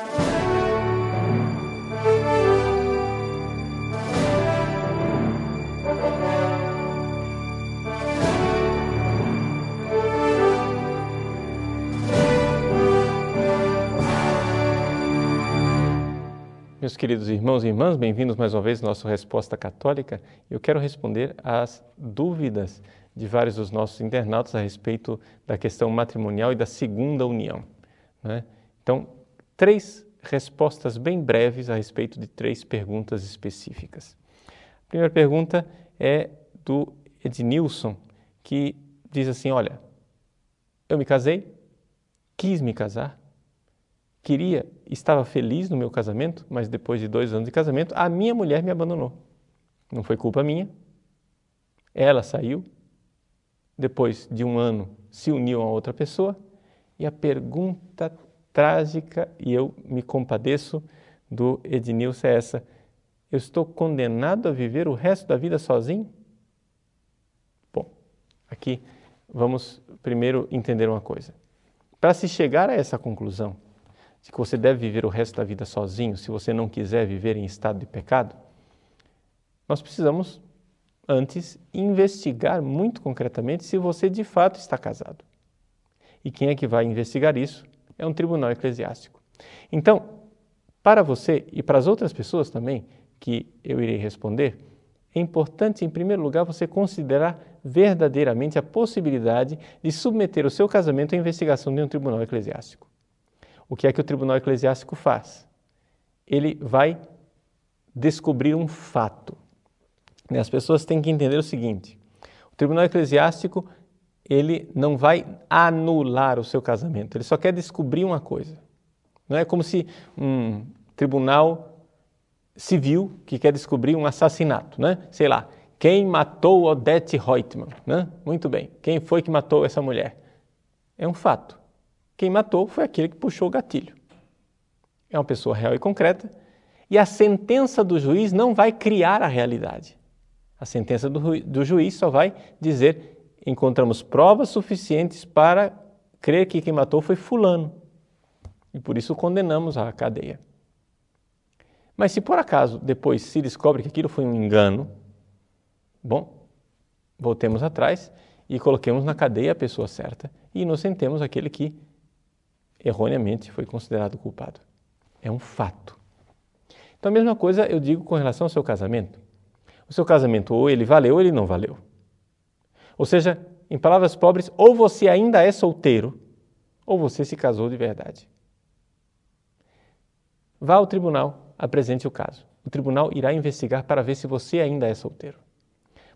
Meus queridos irmãos e irmãs, bem-vindos mais uma vez à nossa Resposta Católica. Eu quero responder às dúvidas de vários dos nossos internautas a respeito da questão matrimonial e da segunda união. Né? Então, três respostas bem breves a respeito de três perguntas específicas. A primeira pergunta é do Ednilson, que diz assim: Olha, eu me casei, quis me casar, queria, estava feliz no meu casamento, mas depois de dois anos de casamento, a minha mulher me abandonou. Não foi culpa minha. Ela saiu, depois de um ano se uniu a outra pessoa, e a pergunta trágica, e eu me compadeço do Ednilson é essa: eu estou condenado a viver o resto da vida sozinho? Bom, aqui vamos primeiro entender uma coisa. Para se chegar a essa conclusão, de que você deve viver o resto da vida sozinho, se você não quiser viver em estado de pecado, nós precisamos antes investigar muito concretamente se você de fato está casado. E quem é que vai investigar isso? É um tribunal eclesiástico. Então, para você e para as outras pessoas também que eu irei responder, é importante, em primeiro lugar, você considerar verdadeiramente a possibilidade de submeter o seu casamento à investigação de um tribunal eclesiástico o que é que o tribunal eclesiástico faz? Ele vai descobrir um fato. As pessoas têm que entender o seguinte: o tribunal eclesiástico ele não vai anular o seu casamento, ele só quer descobrir uma coisa. Não é como se um tribunal civil que quer descobrir um assassinato, né? Sei lá, quem matou Odette Reutemann, né? Muito bem, quem foi que matou essa mulher? É um fato. Quem matou foi aquele que puxou o gatilho. É uma pessoa real e concreta, e a sentença do juiz não vai criar a realidade. A sentença do, do juiz só vai dizer: encontramos provas suficientes para crer que quem matou foi Fulano, e por isso condenamos à cadeia. Mas se por acaso depois se descobre que aquilo foi um engano, bom, voltemos atrás e coloquemos na cadeia a pessoa certa e inocentemos aquele que erroneamente foi considerado culpado. É um fato. Então a mesma coisa eu digo com relação ao seu casamento. O seu casamento ou ele valeu ou ele não valeu. Ou seja, em palavras pobres, ou você ainda é solteiro ou você se casou de verdade. Vá ao tribunal, apresente o caso. O tribunal irá investigar para ver se você ainda é solteiro.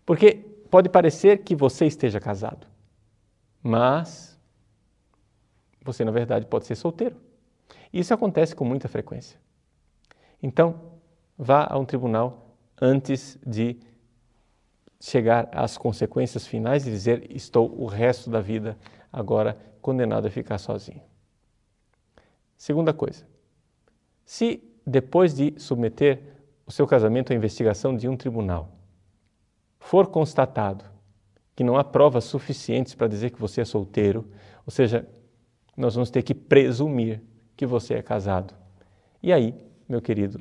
Porque pode parecer que você esteja casado, mas você na verdade pode ser solteiro. Isso acontece com muita frequência. Então, vá a um tribunal antes de chegar às consequências finais e dizer: estou o resto da vida agora condenado a ficar sozinho. Segunda coisa, se depois de submeter o seu casamento à investigação de um tribunal for constatado que não há provas suficientes para dizer que você é solteiro, ou seja, nós vamos ter que presumir que você é casado. E aí, meu querido,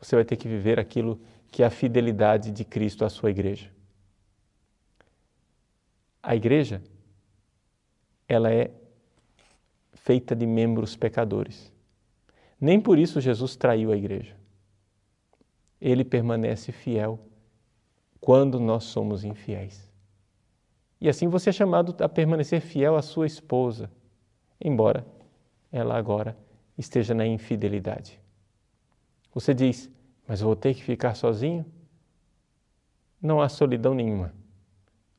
você vai ter que viver aquilo que a fidelidade de Cristo à sua igreja. A igreja, ela é feita de membros pecadores. Nem por isso Jesus traiu a igreja. Ele permanece fiel quando nós somos infiéis. E assim você é chamado a permanecer fiel à sua esposa, embora ela agora esteja na infidelidade. Você diz, mas vou ter que ficar sozinho? Não há solidão nenhuma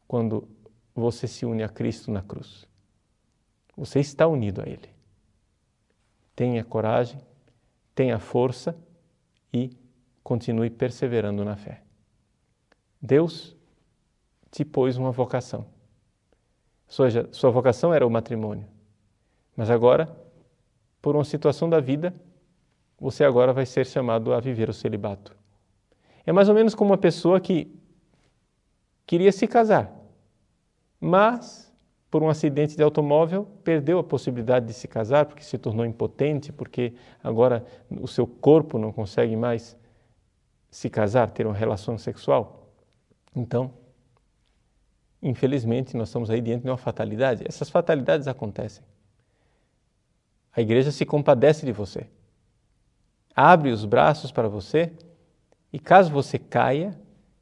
quando você se une a Cristo na cruz. Você está unido a Ele. Tenha coragem, tenha força e continue perseverando na fé. Deus te pôs uma vocação. Seja, sua vocação era o matrimônio. Mas agora, por uma situação da vida, você agora vai ser chamado a viver o celibato. É mais ou menos como uma pessoa que queria se casar, mas por um acidente de automóvel, perdeu a possibilidade de se casar porque se tornou impotente, porque agora o seu corpo não consegue mais se casar, ter uma relação sexual. Então, infelizmente, nós estamos aí diante de uma fatalidade. Essas fatalidades acontecem. A igreja se compadece de você, abre os braços para você e, caso você caia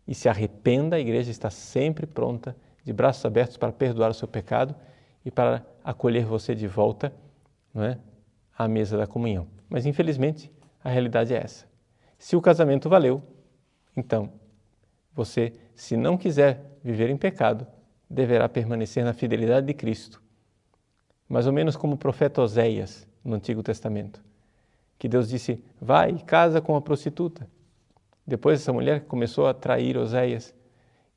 e se arrependa, a igreja está sempre pronta de braços abertos para perdoar o seu pecado e para acolher você de volta não é, à mesa da comunhão. Mas infelizmente a realidade é essa. Se o casamento valeu, então você, se não quiser viver em pecado, deverá permanecer na fidelidade de Cristo. Mais ou menos como o profeta Oséias no Antigo Testamento, que Deus disse: Vai e casa com a prostituta. Depois essa mulher começou a trair Oséias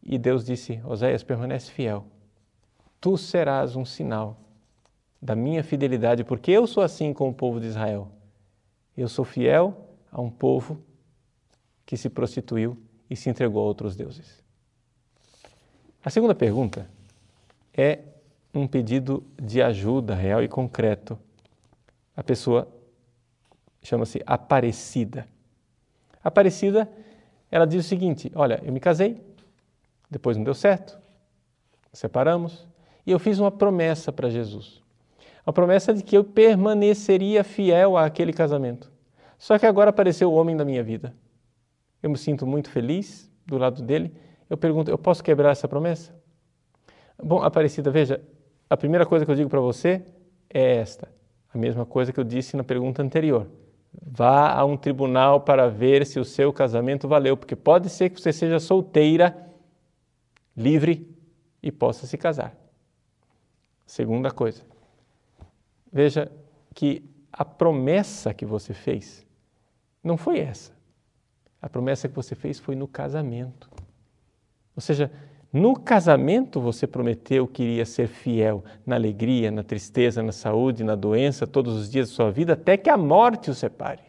e Deus disse: Oséias, permanece fiel. Tu serás um sinal da minha fidelidade, porque eu sou assim com o povo de Israel. Eu sou fiel a um povo que se prostituiu e se entregou a outros deuses. A segunda pergunta é um pedido de ajuda real e concreto. A pessoa chama-se Aparecida. Aparecida, ela diz o seguinte: Olha, eu me casei, depois não deu certo, separamos, e eu fiz uma promessa para Jesus. A promessa de que eu permaneceria fiel àquele casamento. Só que agora apareceu o homem da minha vida. Eu me sinto muito feliz do lado dele. Eu pergunto, eu posso quebrar essa promessa? Bom, Aparecida, veja, a primeira coisa que eu digo para você é esta, a mesma coisa que eu disse na pergunta anterior. Vá a um tribunal para ver se o seu casamento valeu, porque pode ser que você seja solteira livre e possa se casar. Segunda coisa, veja que a promessa que você fez não foi essa. A promessa que você fez foi no casamento. Ou seja, no casamento você prometeu que iria ser fiel na alegria, na tristeza, na saúde, na doença, todos os dias da sua vida, até que a morte o separe.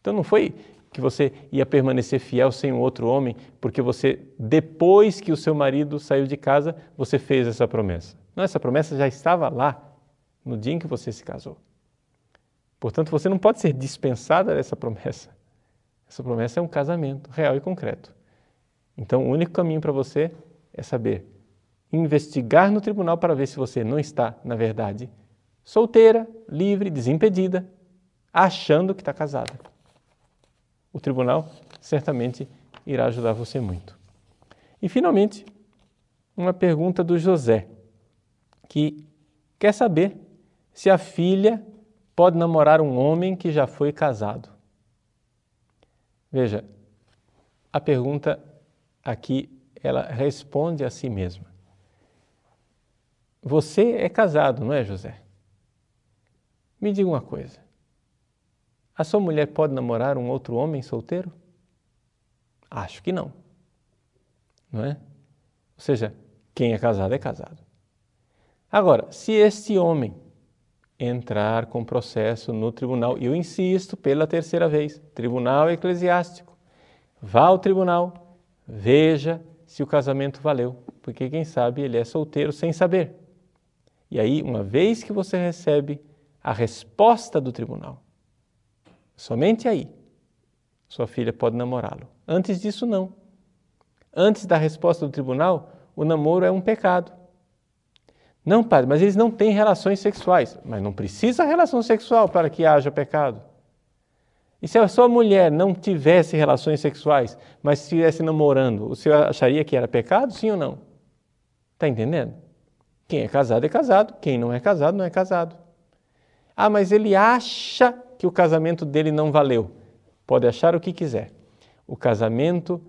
Então não foi que você ia permanecer fiel sem um outro homem, porque você, depois que o seu marido saiu de casa, você fez essa promessa. Não, essa promessa já estava lá no dia em que você se casou. Portanto, você não pode ser dispensada dessa promessa. Essa promessa é um casamento real e concreto. Então, o único caminho para você é saber investigar no tribunal para ver se você não está, na verdade, solteira, livre, desimpedida, achando que está casada o tribunal certamente irá ajudar você muito. E, finalmente, uma pergunta do José, que quer saber se a filha pode namorar um homem que já foi casado. Veja, a pergunta aqui ela responde a si mesma. Você é casado, não é, José? Me diga uma coisa. A sua mulher pode namorar um outro homem solteiro? Acho que não. Não é? Ou seja, quem é casado é casado. Agora, se este homem entrar com processo no tribunal, eu insisto pela terceira vez, tribunal eclesiástico, vá ao tribunal, veja se o casamento valeu, porque quem sabe ele é solteiro sem saber. E aí, uma vez que você recebe a resposta do tribunal, Somente aí sua filha pode namorá-lo. Antes disso, não. Antes da resposta do tribunal, o namoro é um pecado. Não, padre, mas eles não têm relações sexuais. Mas não precisa relação sexual para que haja pecado. E se a sua mulher não tivesse relações sexuais, mas estivesse namorando, o senhor acharia que era pecado, sim ou não? Está entendendo? Quem é casado é casado, quem não é casado não é casado. Ah, mas ele acha que o casamento dele não valeu. Pode achar o que quiser. O casamento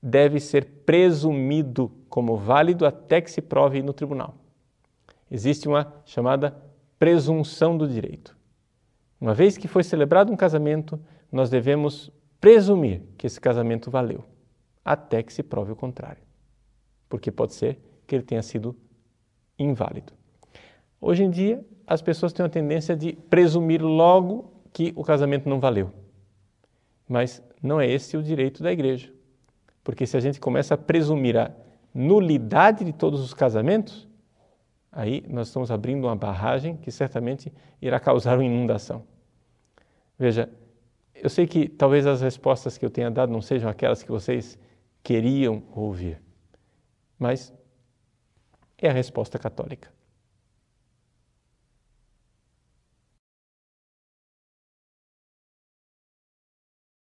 deve ser presumido como válido até que se prove no tribunal. Existe uma chamada presunção do direito. Uma vez que foi celebrado um casamento, nós devemos presumir que esse casamento valeu, até que se prove o contrário. Porque pode ser que ele tenha sido inválido. Hoje em dia, as pessoas têm a tendência de presumir logo que o casamento não valeu. Mas não é esse o direito da igreja. Porque se a gente começa a presumir a nulidade de todos os casamentos, aí nós estamos abrindo uma barragem que certamente irá causar uma inundação. Veja, eu sei que talvez as respostas que eu tenha dado não sejam aquelas que vocês queriam ouvir, mas é a resposta católica.